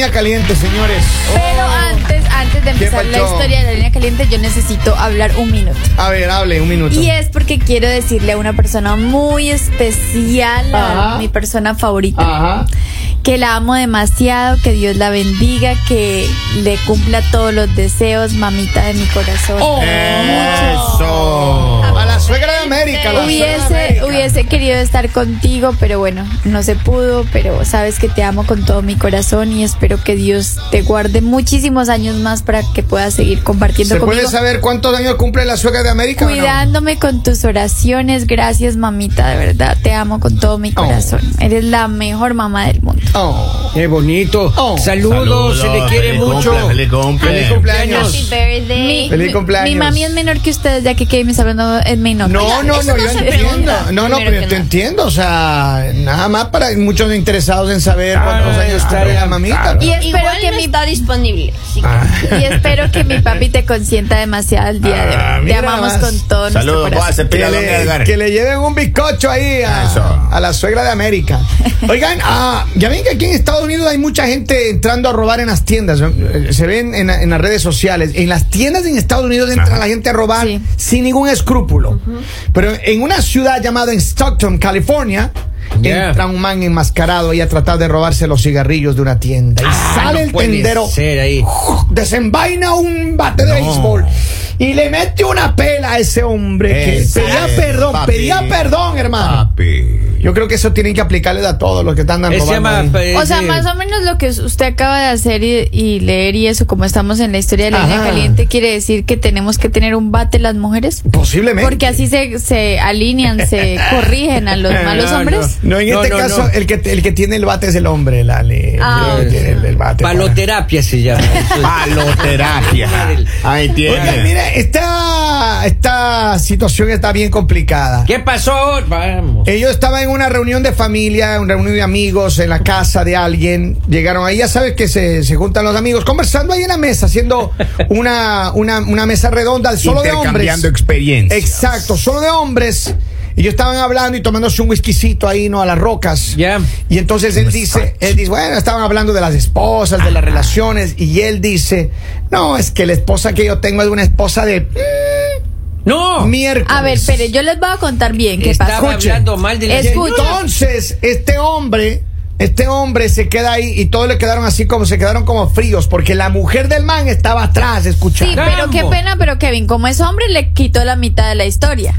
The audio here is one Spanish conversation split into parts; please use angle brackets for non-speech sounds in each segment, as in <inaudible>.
línea caliente, señores. Pero antes, antes de empezar la historia de la línea caliente, yo necesito hablar un minuto. A ver, hable un minuto. Y es porque quiero decirle a una persona muy especial, a Ajá. mi persona favorita, Ajá. Que la amo demasiado, que Dios la bendiga, que le cumpla todos los deseos, mamita de mi corazón. Oh. Eso. A la suegra de América. la suegra de Hubiese, América. hubiese querido estar contigo, pero bueno, no se pudo, pero sabes que te amo con todo mi corazón y espero que Dios te guarde muchísimos años más para que puedas seguir compartiendo ¿Se conmigo. puede saber cuántos años cumple la suegra de América? no? Cuidándome con tus oraciones, gracias mamita, de verdad, te amo con todo mi Oh. corazón. Eres la mejor mamá del mundo. Oh. Qué bonito. Oh. Saludos, se le quiere feliz mucho. cumple, feliz cumple. Feliz cumpleaños. Mi, Feliz mi- cumpleaños. Mi mami es menor que ustedes, ya que Kevin me está hablando es menor. No, no, no, yo entiendo. No, no, pero que te entiendo. O sea, nada más para muchos interesados en saber Ah, cuántos años está cumple bien, la mamita. claro. Y espero Igual que no mi está disponible. Ah. Y espero que mi papi te consienta demasiado el día de Ah, hoy. Te amamos más. con todo nuestro Saludos, corazón. pase, Que le, que le lleven un bizcocho ahí a, a la suegra de América. <laughs> Oigan, ah, ya ven que aquí en Estados Unidos hay mucha gente entrando a robar en las tiendas. Eh, Se ven en, en las redes sociales. En las tiendas en Estados Unidos entra Ajá. la gente a robar Sí. sin ningún escrúpulo. Pero en una ciudad llamada en Stockton, California, Yeah. entra un man enmascarado ahí a tratar de robarse los cigarrillos de una tienda. Y Ah, sale no el tendero ahí. desenvaina un bate de No. béisbol y le mete una pela a ese hombre que pedía es, perdón, papi. pedía perdón, hermano. Papi. Yo creo que eso tienen que aplicarle a todos los que están eh, O sea, más o menos lo que usted acaba de hacer y, y leer y eso, como estamos en la historia de la línea caliente, quiere decir que tenemos que tener un bate las mujeres. Posiblemente. Porque así se, se alinean, se <laughs> corrigen a los malos No, hombres. No, en No, este no, caso, no. El, que, el que tiene el bate es el hombre, Lali. Ah, El el, el bate. Paloterapia se llama. <laughs> Paloterapia. Ahí Oiga, tiene. mire, esta, esta situación está bien complicada. ¿Qué pasó? Vamos. Ellos estaban en una reunión de familia, una reunión de amigos en la casa de alguien. Llegaron ahí, ya sabes que se, se juntan los amigos, conversando ahí en la mesa, haciendo una, una, una mesa redonda solo de hombres. Intercambiando experiencias. Exacto, solo de hombres. Y ellos estaban hablando y tomándose un whiskycito ahí, ¿no? A las rocas. Ya. Y entonces él dice, él dice, bueno, estaban hablando de las esposas, de las relaciones. Y él dice, no, es que la esposa que yo tengo es una esposa de No. miércoles. A ver, pero yo les voy a contar bien qué Estaba pasó. Escuche. hablando mal de la Escucha. Entonces, este hombre, este hombre se queda ahí y todos le quedaron así como se quedaron como fríos porque la mujer del man estaba atrás Sí, escuchando. pero qué pena, pero Kevin, como es hombre, le quitó la mitad de la historia.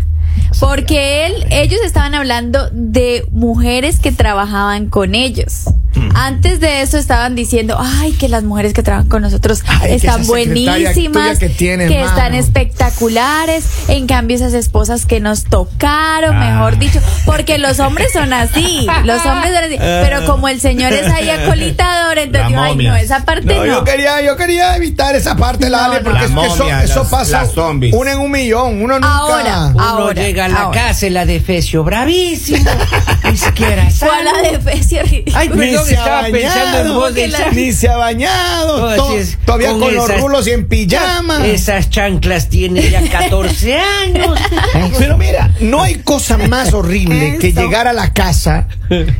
Porque él, ellos estaban hablando de mujeres que trabajaban con ellos. Mm. Antes de eso estaban diciendo, ay, que las mujeres que trabajan con nosotros Ay, están buenísimas, que tiene, que mano. están espectaculares. En cambio, esas esposas que nos tocaron, Ah. mejor dicho, porque los hombres son así, los hombres son así. Pero como el señor es ahí acolitador, entonces ay, no, esa parte No, no. yo quería, yo quería evitar esa parte, No, Lale, porque Las es que eso, eso las- pasa uno en un millón, uno nunca. Ahora. Uno Ahora, llega a la ahora. casa y la defecio bravísimo. Ni siquiera <laughs> Fue a la defensa Ay, perdón, se ha en vos ni se ha bañado, to- es, todavía con, los esas- rulos y en pijama. Esas chanclas tienen ya <laughs> 14 años. Pero mira, no hay cosa más horrible que llegar a la casa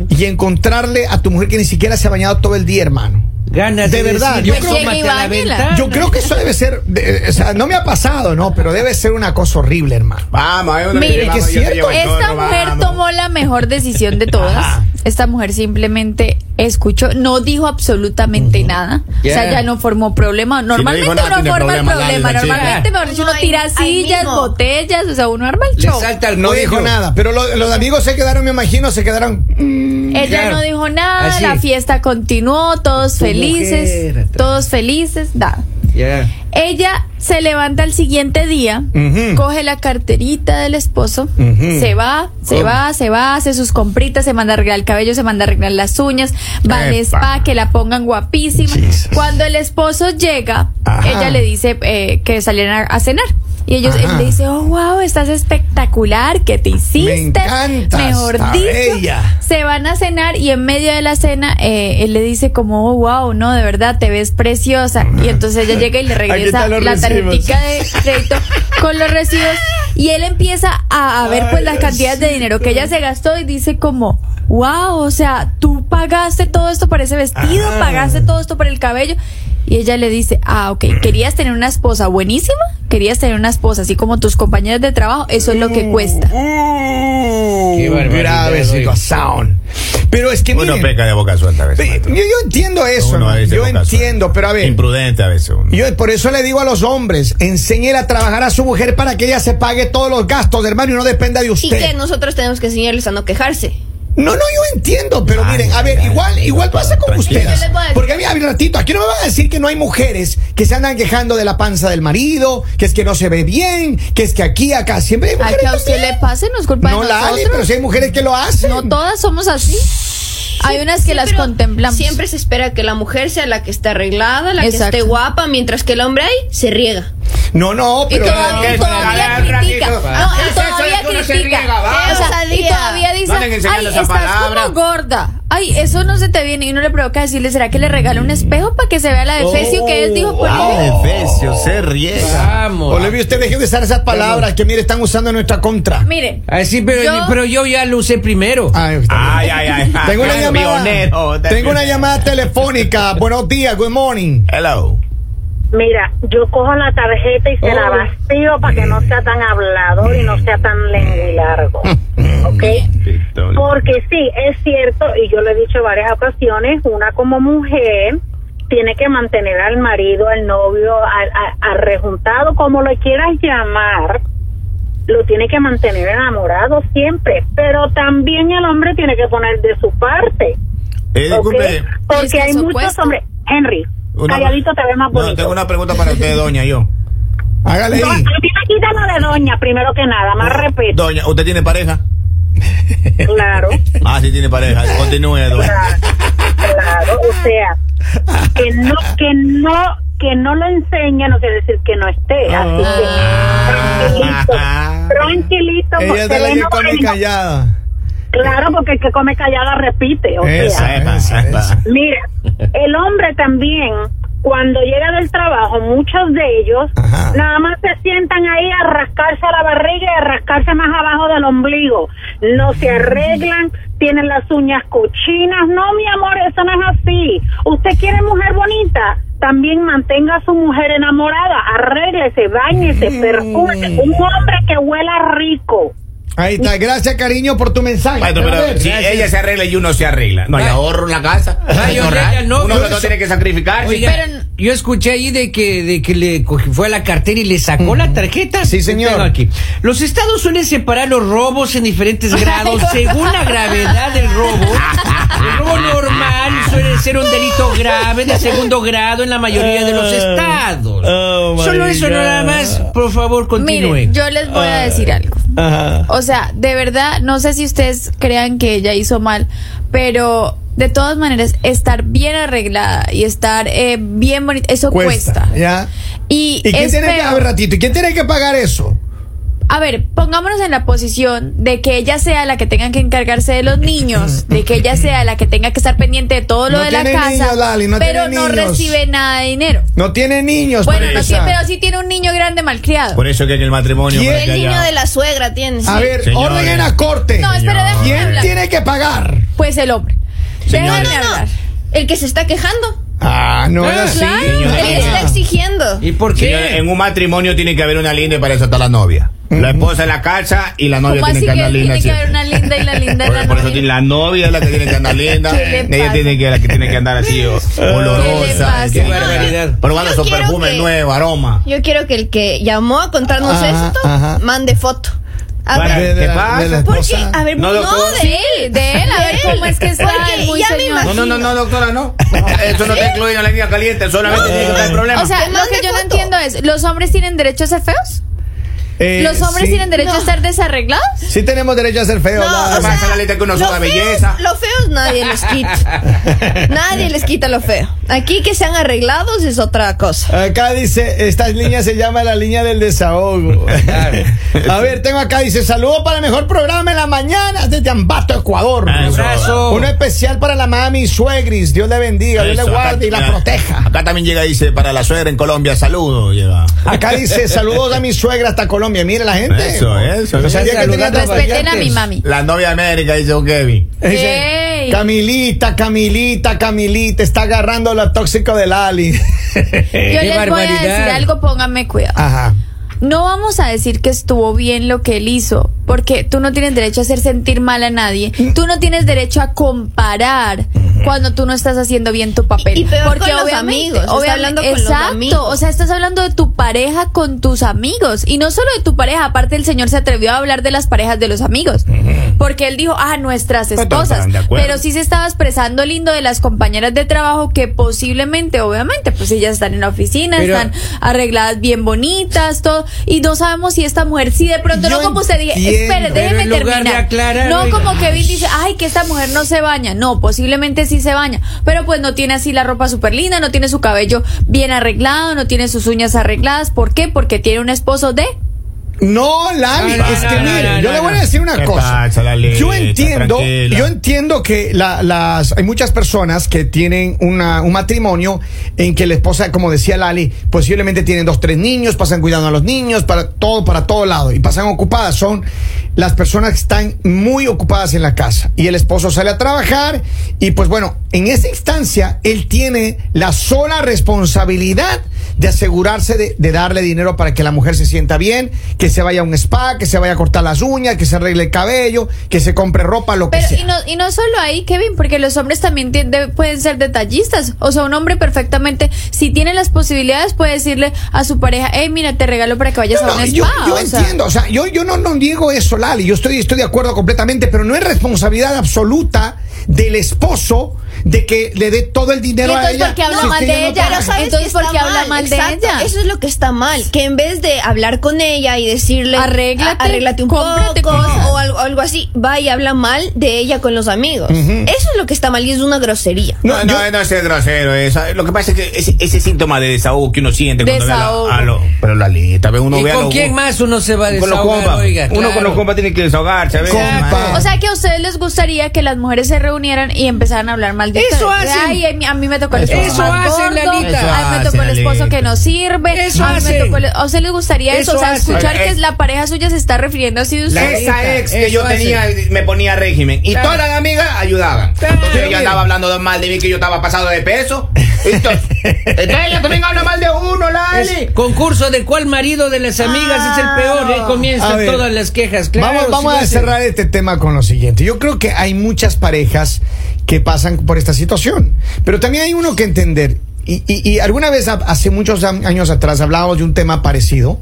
y encontrarle a tu mujer que ni siquiera se ha bañado todo el día, hermano. Ganas De de, verdad, decir, yo creo- "Asómate Llegue y a la báñela". ventana. Yo creo que eso debe ser, de- o sea, no me ha pasado, no, pero debe ser una cosa horrible, hermano. Vamos, hay una Mire, vamos, que cierto, Esta mujer vamos. tomó la mejor decisión de todas. Ajá. Esta mujer simplemente escuchó, no dijo absolutamente nada. O sea, Ya. no formó problema. Normalmente nada, uno forma problema, el problema. Normalmente, mejor dicho, uno tira sillas, botellas, o sea, uno arma el Le show. No dijo nada, pero lo- los amigos se quedaron, me imagino, se quedaron. Ella Claro. no dijo nada, Así. la fiesta continuó, todos Tu felices, mujer todos felices. Ya. Ella se levanta el siguiente día, coge la carterita del esposo, se va, se ¿Cómo? va, se va, hace sus compritas, se manda a arreglar el cabello, se manda a arreglar las uñas, va al spa, que la pongan guapísima. Jesus. Cuando el esposo llega, Ajá. ella le dice eh, que salieran a, a cenar. Y ellos, Ajá. él le dice, oh, wow, estás espectacular, ¿qué te hiciste? encantas, Mejor está dicho. bella. Se van a cenar y en medio de la cena eh, él le dice como, oh, wow, no, de verdad, te ves preciosa. Y entonces ella llega y le regresa la tarjetita de crédito con los recibos. Y él empieza a, a ver pues las cantidades de dinero que ella se gastó y dice como, wow, o sea, tú pagaste todo esto para ese vestido, Ah. pagaste todo esto para el cabello. Y ella le dice, ah, ok, querías tener una esposa buenísima, querías tener una esposa así como tus compañeros de trabajo, eso es lo que cuesta. Uh, Qué grave situación. Pero es que Uno miren, peca de boca suelta a veces. yo, entiendo eso, Uno a hermano, veces yo suelta. entiendo, pero a ver, Imprudente a veces. uno. yo por eso le digo a los hombres, enséñele a trabajar a su mujer para que ella se pague todos los gastos, hermano, y no dependa de Y usted. que nosotros tenemos que enseñarles a no quejarse. No, no, yo entiendo, pero Ay, miren, a ver, ay, igual, ay, igual pasa con ustedes. A Porque a mí, a ver, ratito, aquí no me van a decir que no hay mujeres que se andan quejando de la panza del marido, que es que no se ve bien, que es que aquí, acá, siempre hay A mujeres que a usted también. le pase no es culpa No, de nosotros. pero si hay mujeres que lo hacen. No todas somos así. Hay unas que Sí, las contemplamos. Siempre se espera que la mujer sea la que esté arreglada, la Exacto. que esté guapa, mientras que el hombre ahí se riega. No, no, Y pero. todavía, y todavía Al critica. ratito. No, ¿Qué y es de todavía uno se critica. riega, va? O sea, y todavía dice, No ay, estás palabra". como gorda. Ay, eso no se te viene. Y uno le provoca decirle, ¿será que le regala un espejo para que se vea la defecio que él dijo por Ah, ahí? Efesio, se riega. Vamos. Olivia, usted deje de usar esas palabras que, mire, están usando en nuestra contra. Mire, Ah, sí, pero Yo- pero yo ya lo usé primero. Ay, bien. Ay, ay, ay. Tengo una llamada. pionero. Tengo una llamada telefónica. Buenos días, good morning. Hello. Mira, yo cojo la tarjeta y se la vacío para que no sea tan hablador y no sea tan lenguilargo. ¿Ok? Porque sí, es cierto, y yo le he dicho en varias ocasiones, una como mujer tiene que mantener al marido, al novio, al, al- al rejuntado, como lo quieras llamar, lo tiene que mantener enamorado siempre, pero también el hombre tiene que poner de su parte. Eh, ¿ok? disculpe. Es Porque que hay muchos hombres. Henry, Una- calladito te ve más No, bonito. tengo una pregunta para usted, doña, yo. Hágale No, a ahí. mí me quitan lo de doña, primero que nada, más respeto. Doña, ¿usted tiene pareja? Claro, Ah, sí tiene pareja. Continúe, doña. claro, claro. O sea, que no, que no, que no lo enseña no quiere decir que no esté. Así que, tranquilito, <laughs> tranquilito. Ella de la callada. Claro, porque el que come callada repite. O Esa, sea, esa, esa. Mira, el hombre también, cuando llega del trabajo, muchos de ellos Ajá. nada más se sientan ahí a rascarse la barriga y a rascarse más abajo del ombligo. No se arreglan, tienen las uñas cochinas. No, mi amor, eso no es así. Usted quiere mujer bonita. También mantenga a su mujer enamorada, arréglese, bañese, perfume, un hombre que huela rico. Ahí está. Gracias, cariño, por tu mensaje. Maestro, Pero ver, si ella se arregla y uno se arregla. No hay Ay. ahorro en la casa. Ay, No, ahorrar. no, uno no tiene que sacrificar. Yo escuché ahí de que, de que le fue a la cartera y le sacó la tarjeta. Sí, señor. Tengo aquí. Los estados suelen separar los robos en diferentes grados según la gravedad del robo. El robo normal suele ser un delito grave de segundo grado en la mayoría de los estados. Oh, Solo eso God. nada más. Por favor, continúe. Yo les voy a decir algo. Ajá. O sea, de verdad, no sé si ustedes crean que ella hizo mal, pero de todas maneras, estar bien arreglada y estar eh, bien bonita, eso cuesta. ¿Ya? Y, ¿Y quién es tiene que, feo. a ver, ratito, ¿y quién tiene que pagar eso? A ver, pongámonos en la posición de que ella sea la que tenga que encargarse de los niños, de que ella sea la que tenga que estar pendiente de todo lo No de la tiene casa, niños, Lali, no pero tiene no niños. recibe nada de dinero. No tiene niños. Bueno, no tiene, pero sí tiene un niño grande malcriado. Por eso que en el matrimonio. ¿Quién? El niño haya- de la suegra tiene. A ver, Señores. orden en la corte. No, espera, déjame ¿Quién hablar. tiene que pagar? Pues el hombre. Déjame No, no, hablar. el que se está quejando. Ah, no Ah, es así. claro. Que está exigiendo. ¿Y por qué? Señores, en un matrimonio tiene que haber una linda y para eso está la novia. La esposa en la casa y la novia ¿Cómo tiene que andar linda. tiene que haber una linda y la linda Por, la por eso novia? la novia es la que tiene que andar linda. <laughs> ¿Qué le Ella tiene que la que tiene que andar así o- olorosa. Qué que- barbaridad. Probando Yo su quiero perfume que- nuevo, aroma. Yo quiero que el que llamó a contarnos Ajá, esto ajá. mande foto. A Para- ver, De- de ¿Qué pasa? porque, a ver, No, no, de él, de él, a ver cómo es que está Porque el muy ya señor. No, no, no, no, doctora, no. Eso no está incluido en la línea caliente, solamente tiene que estar el problema. O sea, lo que yo no entiendo es, ¿los hombres tienen derecho a ser feos? Eh, ¿Los hombres sí. tienen derecho a estar desarreglados? Sí tenemos derecho a ser feos. No, o sea, la lista que uno feos- belleza. Los feos nadie les quita. <laughs> nadie les quita lo feo. Aquí que sean arreglados es otra cosa. Acá dice, esta línea se llama la línea del desahogo. <laughs> A ver, tengo acá, dice, saludo para el mejor programa en la mañana desde Ambato, Ecuador. Ah, eso. Abrazo. Uno especial para la mami Suegris. Dios le bendiga, Dios le guarde acá- y la proteja. Acá también llega, dice, para la suegra en Colombia, saludos. Llega. Acá dice, saludos a mi suegra hasta Colombia. Colombia. Mire la gente. Eso, eso. No sabía que tenía Saludando a tatuajes. Respeten a mi mami. La novia de América, dice un Kevin. Camilita, Camilita, Camilita, está agarrando lo tóxico del Ali. <laughs> Yo les voy a decir algo, pónganme cuidado. Ajá. No vamos a decir que estuvo bien lo que él hizo, porque tú no tienes derecho a hacer sentir mal a nadie. Tú no tienes derecho a comparar cuando tú no estás haciendo bien tu papel. Y peor porque con los obviamente- amigos, está obviamente- hablando con los exacto, amigos. o sea, estás hablando de tu pareja con tus amigos. Y no solo de tu pareja, aparte el señor se atrevió a hablar de las parejas de los amigos, porque él dijo, "Ah, nuestras Pero esposas", pero sí se estaba expresando lindo de las compañeras de trabajo que posiblemente, obviamente, pues ellas están en la oficina, Pero- están arregladas bien bonitas, todo, y no sabemos si esta mujer, si de pronto no como usted entiendo, espere, déjeme terminar. no como Kevin dice, ay, que esta mujer no se baña. No, posiblemente sí se baña, pero pues no tiene así la ropa súper linda, no tiene su cabello bien arreglado, no tiene sus uñas arregladas. ¿Por qué? Porque tiene un esposo de... No, Lali, No, no, es que no, mire, yo le voy a decir una ¿Qué cosa. pasa, yo entiendo, yo entiendo que la- las hay muchas personas que tienen una, un matrimonio en que la esposa, como decía Lali, posiblemente tienen dos, tres niños, pasan cuidando a los niños, para todo, para todo lado, y pasan ocupadas. Son las personas que están muy ocupadas en la casa. Y el esposo sale a trabajar, y pues bueno, en esa instancia, él tiene la sola responsabilidad de asegurarse de, de darle dinero para que la mujer se sienta bien, que se vaya a un spa, que se vaya a cortar las uñas, que se arregle el cabello, que se compre ropa, lo que sea. y no, y no solo ahí, Kevin, porque los hombres también de- pueden ser detallistas. O sea, un hombre perfectamente, si tiene las posibilidades, puede decirle a su pareja, hey, mira, te regalo para que vayas No, a no, un spa. yo, yo o sea. entiendo, o sea, yo, yo no, no digo eso, Lali, yo estoy, estoy de acuerdo completamente, pero no es responsabilidad absoluta del esposo de que le dé todo el dinero ¿Y a entonces ella. por qué habla mal de ella? Pero Entonces, que ¿por está qué habla mal? mal de Exacto, ella? Eso es lo que está mal. Que en vez de hablar con ella y decirle Arréglate, "A- arréglate un cómprate poco cosas". o algo, algo así, va y habla mal de ella con los amigos. Eso es lo que está mal y es una grosería. No, No, no, yo- no es ser grosero. esa- lo que pasa es que ese, ese síntoma de desahogo que uno siente cuando ve a, Desahogo. la- a lo, pero la lista, ve uno ¿Y ve a con los- quién más uno se va a Con los desahogar, compas. oiga? Uno con los compas tiene que desahogarse, a. O sea que a ustedes les gustaría que las mujeres se reunieran y empezaran a hablar mal Eso hacen. Ay, a mí, me tocó el Eso esposo hacen, gordo, Lalita. Eso a mí me tocó el esposo que no sirve. Eso hacen. tocó el- ¿A usted le gustaría eso? Eso o sea, escuchar Eh, que la pareja suya se está refiriendo así de usted. Esa ex que Eso yo tenía me ponía régimen y todas las amigas ayudaban. Entonces ella andaba hablando mal de mí que yo estaba pasado de peso. Entonces, ella también habla mal de uno, Lali. Concurso de cuál marido de las amigas es el peor. Ahí A comienzan ver. todas las quejas. Vamos vamos a cerrar este tema con lo siguiente. Yo creo que hay muchas parejas que pasan por esta situación, pero también hay uno que entender. Y, y- y alguna vez ha- hace muchos años atrás hablábamos de un tema parecido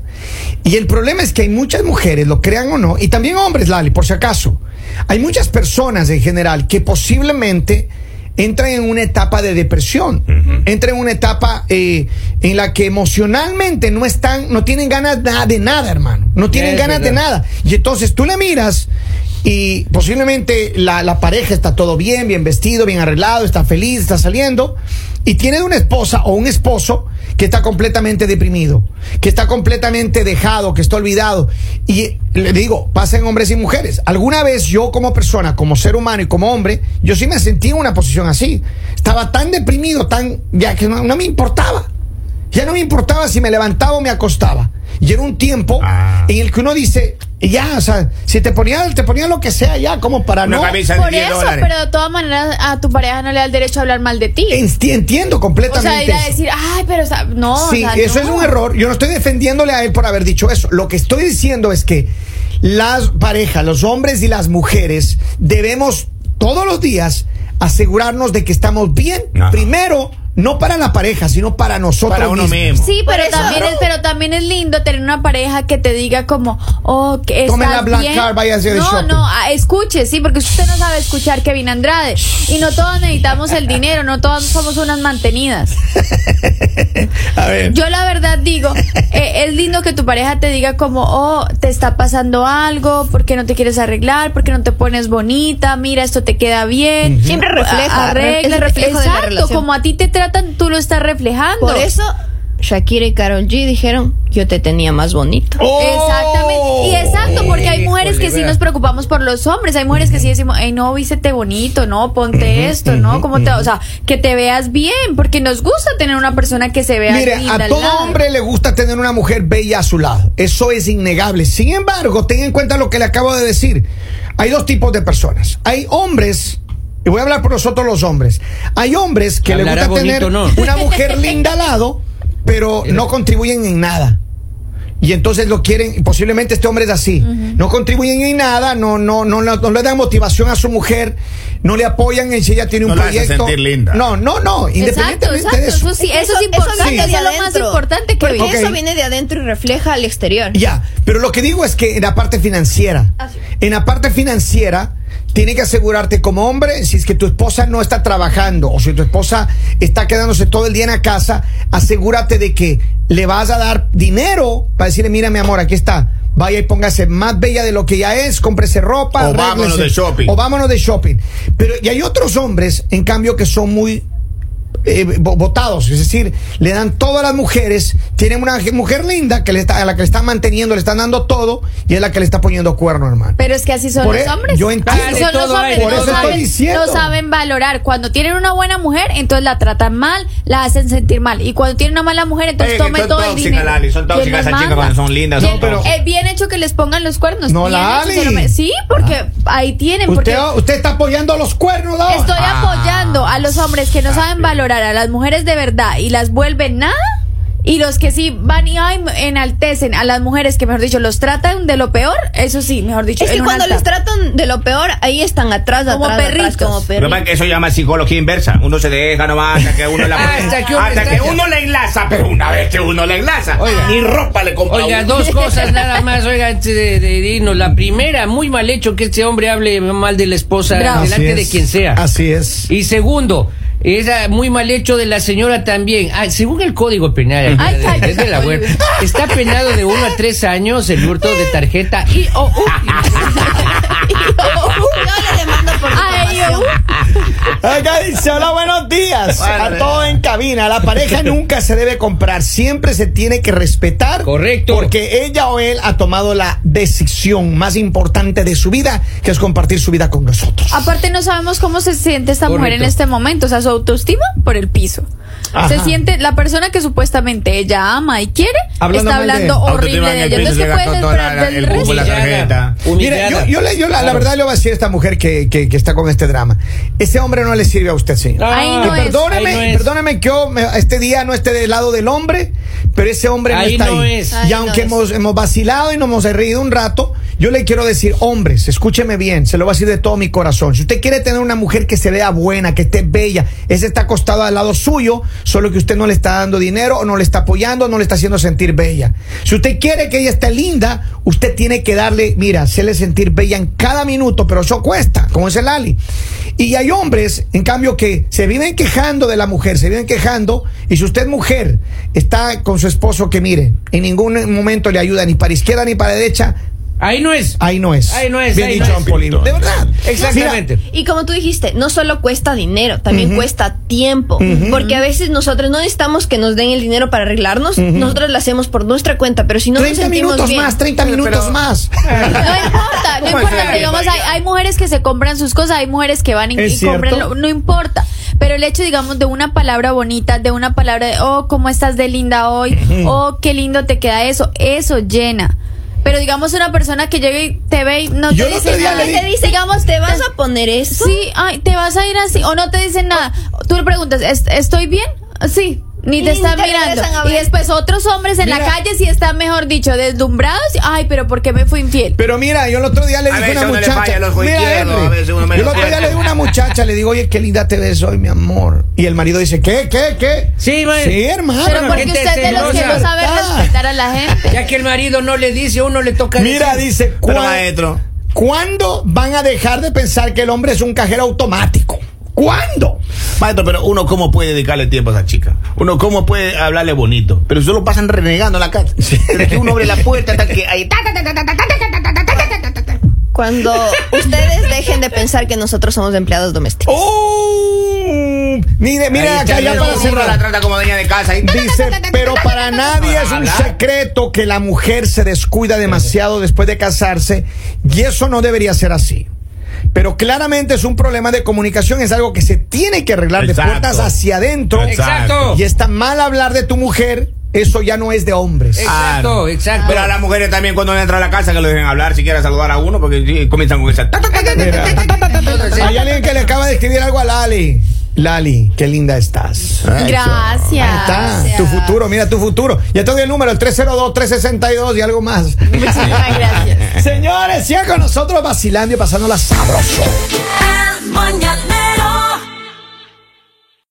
y el problema es que hay muchas mujeres, lo crean o no, y también hombres, Lali, por si acaso. Hay muchas personas en general que posiblemente entran en una etapa de depresión, entran en una etapa eh, en la que emocionalmente no están, no tienen ganas na- de nada, hermano, no tienen Es ganas de nada. Y entonces tú le miras y posiblemente la, la pareja está todo bien, bien vestido, bien arreglado, está feliz, está saliendo, y tiene una esposa o un esposo que está completamente deprimido, que está completamente dejado, que está olvidado. Y le digo, pasa en hombres y mujeres. Alguna vez yo como persona, como ser humano y como hombre, yo sí me sentí en una posición así. Estaba tan deprimido, tan, ya que no, no me importaba. Ya no me importaba si me levantaba o me acostaba. Y era un tiempo Ah. en el que uno dice, ya, o sea, si te ponía, te ponía lo que sea ya, como para Una no. camisa de Por 10 eso, dólares. pero de todas maneras a tu pareja no le da el derecho a hablar mal de ti. Enti- Entiendo O completamente. sea, ir a decir, ay, pero o sea, no. Sí, o sea, eso no. es un error. Yo no estoy defendiéndole a él por haber dicho eso. Lo que estoy diciendo es que las parejas, los hombres y las mujeres, debemos todos los días asegurarnos de que estamos bien. Ajá. Primero, no para la pareja, sino para nosotros Para uno mismos. mismo. Sí, pero Por eso, también, es, pero también es lindo tener una pareja que te diga como, oh, que Tome estás la Black bien. Card, vaya a hacer el No, no, escuche, sí, porque usted no sabe escuchar Kevin Andrade. Y no todos necesitamos el dinero, no todos somos unas mantenidas. <laughs> A ver. Yo la verdad digo, eh, es lindo que tu pareja te diga como, oh, te está pasando algo, porque no te quieres arreglar, porque no te pones bonita, mira, esto te queda bien. Siempre refleja, A- arréglate. es el reflejo de la Exacto, relación. como a ti te tratan, tú lo estás reflejando. Por eso Shakira y Karol G dijeron, yo te tenía más bonito. ¡Oh! Exactamente. Y exacto, porque hay mujeres que sí nos preocupamos por los hombres. Hay mujeres que sí decimos, hey, no, vístete bonito, no, ponte esto, no, como te, o sea, que te veas bien, porque nos gusta tener una persona que se vea Mire, linda a al todo lado. hombre le gusta tener una mujer bella a su lado. Eso es innegable. Sin embargo, ten en cuenta lo que le acabo de decir. Hay dos tipos de personas. Hay hombres, y voy a hablar por nosotros los hombres. Hay hombres que le gusta tener bonito, ¿no? una mujer <laughs> linda al lado, pero no contribuyen en nada. Y entonces lo quieren, posiblemente este hombre es así. No contribuyen en nada, no, no, no, no, no le dan motivación a su mujer, no le apoyan en si ella tiene un No hace proyecto. linda. No, no, no, Exacto, independientemente exacto. de eso. Eso sí, eso, Eso- es eso importante. Eso, es lo más importante que Porque eso viene de adentro y refleja al exterior. Ya, pero lo que digo es que en la parte financiera, Ah, sí. en la parte financiera, tiene que asegurarte como hombre, si es que tu esposa no está trabajando o si tu esposa está quedándose todo el día en la casa, asegúrate de que le vas a dar dinero para decirle, mira mi amor, aquí está. Vaya y póngase más bella de lo que ya es, cómprese ropa. O vámonos de shopping. O vámonos de shopping. Pero y hay otros hombres, en cambio, que son muy eh, vo- votados, es decir, le dan todo a las mujeres, tienen una mujer linda que le está, a la que le están manteniendo, le están dando todo y es la que le está poniendo cuerno, hermano. Pero es que así son Por los e- hombres. yo entiendo. Así son los hombres. Por no, eso estoy saben, diciendo. no saben valorar. Cuando tienen una buena mujer, entonces la tratan mal, la hacen sentir mal. Y cuando tienen una mala mujer, entonces Oye, tomen todo el dinero. Lali, son ¿Quién tóxicas esas chicas cuando son lindas, ¿Quién- son tóxicas. Es bien hecho que les pongan los cuernos. No, bien lo me- Sí, porque ahí tienen. Porque Usted, usted está apoyando a los cuernos, ¿no? Estoy Ah, apoyando a los hombres que no saben valorar a las mujeres de verdad y las vuelven nada. Y los que sí van y ay, enaltecen a las mujeres que, mejor dicho, los tratan de lo peor, eso sí, mejor dicho. Es que cuando les tratan de lo peor, ahí están atrás, Como atrás, atrás, perritos. como perritos. que eso llama psicología inversa. Uno se deja nomás hasta que uno la <laughs> Hasta que uno hasta que uno le enlaza, pero una vez que uno le enlaza, Oiga. ni ropa le compra. Oiga, uno. dos <laughs> cosas nada más, oiga, antes de, de irnos. La primera, muy mal hecho que este hombre hable mal de la esposa Bravo. Delante de quien sea. Así es. Y segundo, es ah, muy mal hecho de la señora también. Ah, según el Código Penal Ay, de- la web, está penado de uno a tres años el hurto de tarjeta y o uh, Ay, difamación. Acá <laughs> dice, hola, buenos días. A Bueno. todo en cabina. La pareja <laughs> nunca se debe comprar. Siempre se tiene que respetar. Correcto. Porque ella o él ha tomado la decisión más importante de su vida, que es compartir su vida con nosotros. Aparte no sabemos cómo se siente esta mujer en este momento, o sea, su autoestima por el piso. Ajá. Se siente la persona que supuestamente ella ama y quiere, Hablando está de- hablando horrible de ella. Entonces, se ¿qué puedes esperar la- del el resto? la tarjeta. Mire, yo, yo le, yo la, la verdad le voy a decir a esta mujer que, que- que está con este drama. Ese hombre no le sirve a usted, señor. Ahí no Y perdóneme, ahí no es. perdóneme que yo me- este día no esté del lado del hombre, pero ese hombre no Ahí está no ahí. es. Y Ahí no aunque es. hemos, hemos vacilado y nos hemos reído un rato, yo le quiero decir, hombres, escúcheme bien, se lo voy a decir de todo mi corazón. Si usted quiere tener una mujer que se vea buena, que esté bella, ese está acostado al lado suyo, solo que usted no le está dando dinero o no le está apoyando, no le está haciendo sentir bella. Si usted quiere que ella esté linda, usted tiene que darle, mira, hacerle sentir bella en cada minuto, pero eso cuesta, como es el Ali. Y hay hombres, en cambio, que se viven quejando de la mujer, se viven quejando, y si usted mujer está con su esposo que mire, en ningún momento le ayuda ni para izquierda ni para derecha, ahí no es. ahí no es. Ahí no es, Bien ahí dicho, no don es. Polino. De verdad. Exactamente. Y como tú dijiste, no solo cuesta dinero, también cuesta tiempo. Porque a veces nosotros no necesitamos que nos den el dinero para arreglarnos, nosotros lo hacemos por nuestra cuenta, pero si no nos 30 sentimos minutos bien, más, 30 Pero- minutos pero- más. <laughs> No importa, no ¿Cómo <laughs> importa. Digamos, hay, hay mujeres que se compran sus cosas, hay mujeres que van y, y compran, lo- no importa. Pero el hecho, digamos, de una palabra bonita, de una palabra de, oh, cómo estás de linda hoy, oh, qué lindo te queda eso, eso llena. Pero digamos, una persona que llega y te ve y no Yo te dice nada, le te di- dice, digamos, ¿te vas a poner eso? Sí, ay, te vas a ir así, o no te dicen nada. Tú le preguntas, ¿est- ¿estoy bien? Sí. Ni te Ni están te mirando. Y después otros hombres en la calle sí están, mejor dicho, deslumbrados. Ay, pero ¿por qué me fui infiel? Pero mira, yo el otro día le A dije a una muchacha. Mira, yo el otro día le digo a una muchacha, le digo, oye, qué linda te ves hoy, mi amor. Y el marido dice, ¿qué, qué, qué? Sí, man. Sí, hermano. Pero porque usted es de los que no sabe respetar a la gente. Ya que el marido no le dice, uno le toca Mira, decir. dice, Pero ¿cuán- maestro, ¿cuándo van a dejar de pensar que el hombre es un cajero automático? ¿Cuándo? Maestro, pero uno cómo puede dedicarle tiempo a esa chica. Uno cómo puede hablarle bonito. Pero solo pasan renegando en la casa. Sí. que uno abre la puerta hasta que ahí... Cuando ustedes dejen de pensar que nosotros somos empleados domésticos. ¡Oh! Mire, mira, acá ya para cerrar. La trata como venía de casa. Y... Dice, pero para nadie es un secreto que la mujer se descuida demasiado después de casarse y eso no debería ser así. Pero claramente es un problema de comunicación, es algo que se tiene que arreglar de puertas hacia adentro. Exacto. Y está mal hablar de tu mujer, eso ya no es de hombres. Exacto, Ah, exacto. Pero a las mujeres también cuando entran a la casa que lo dejen hablar si quieren saludar a uno porque comienzan con esa. Hay alguien que le acaba de escribir algo a Lali. Lali, qué linda estás. Gracias. Ahí está, tu futuro, mira tu futuro. Ya te doy el número, el 302-362 y algo más. Muchísimas gracias. Señores, sigan con nosotros vacilando y pasándola sabroso. El mañanero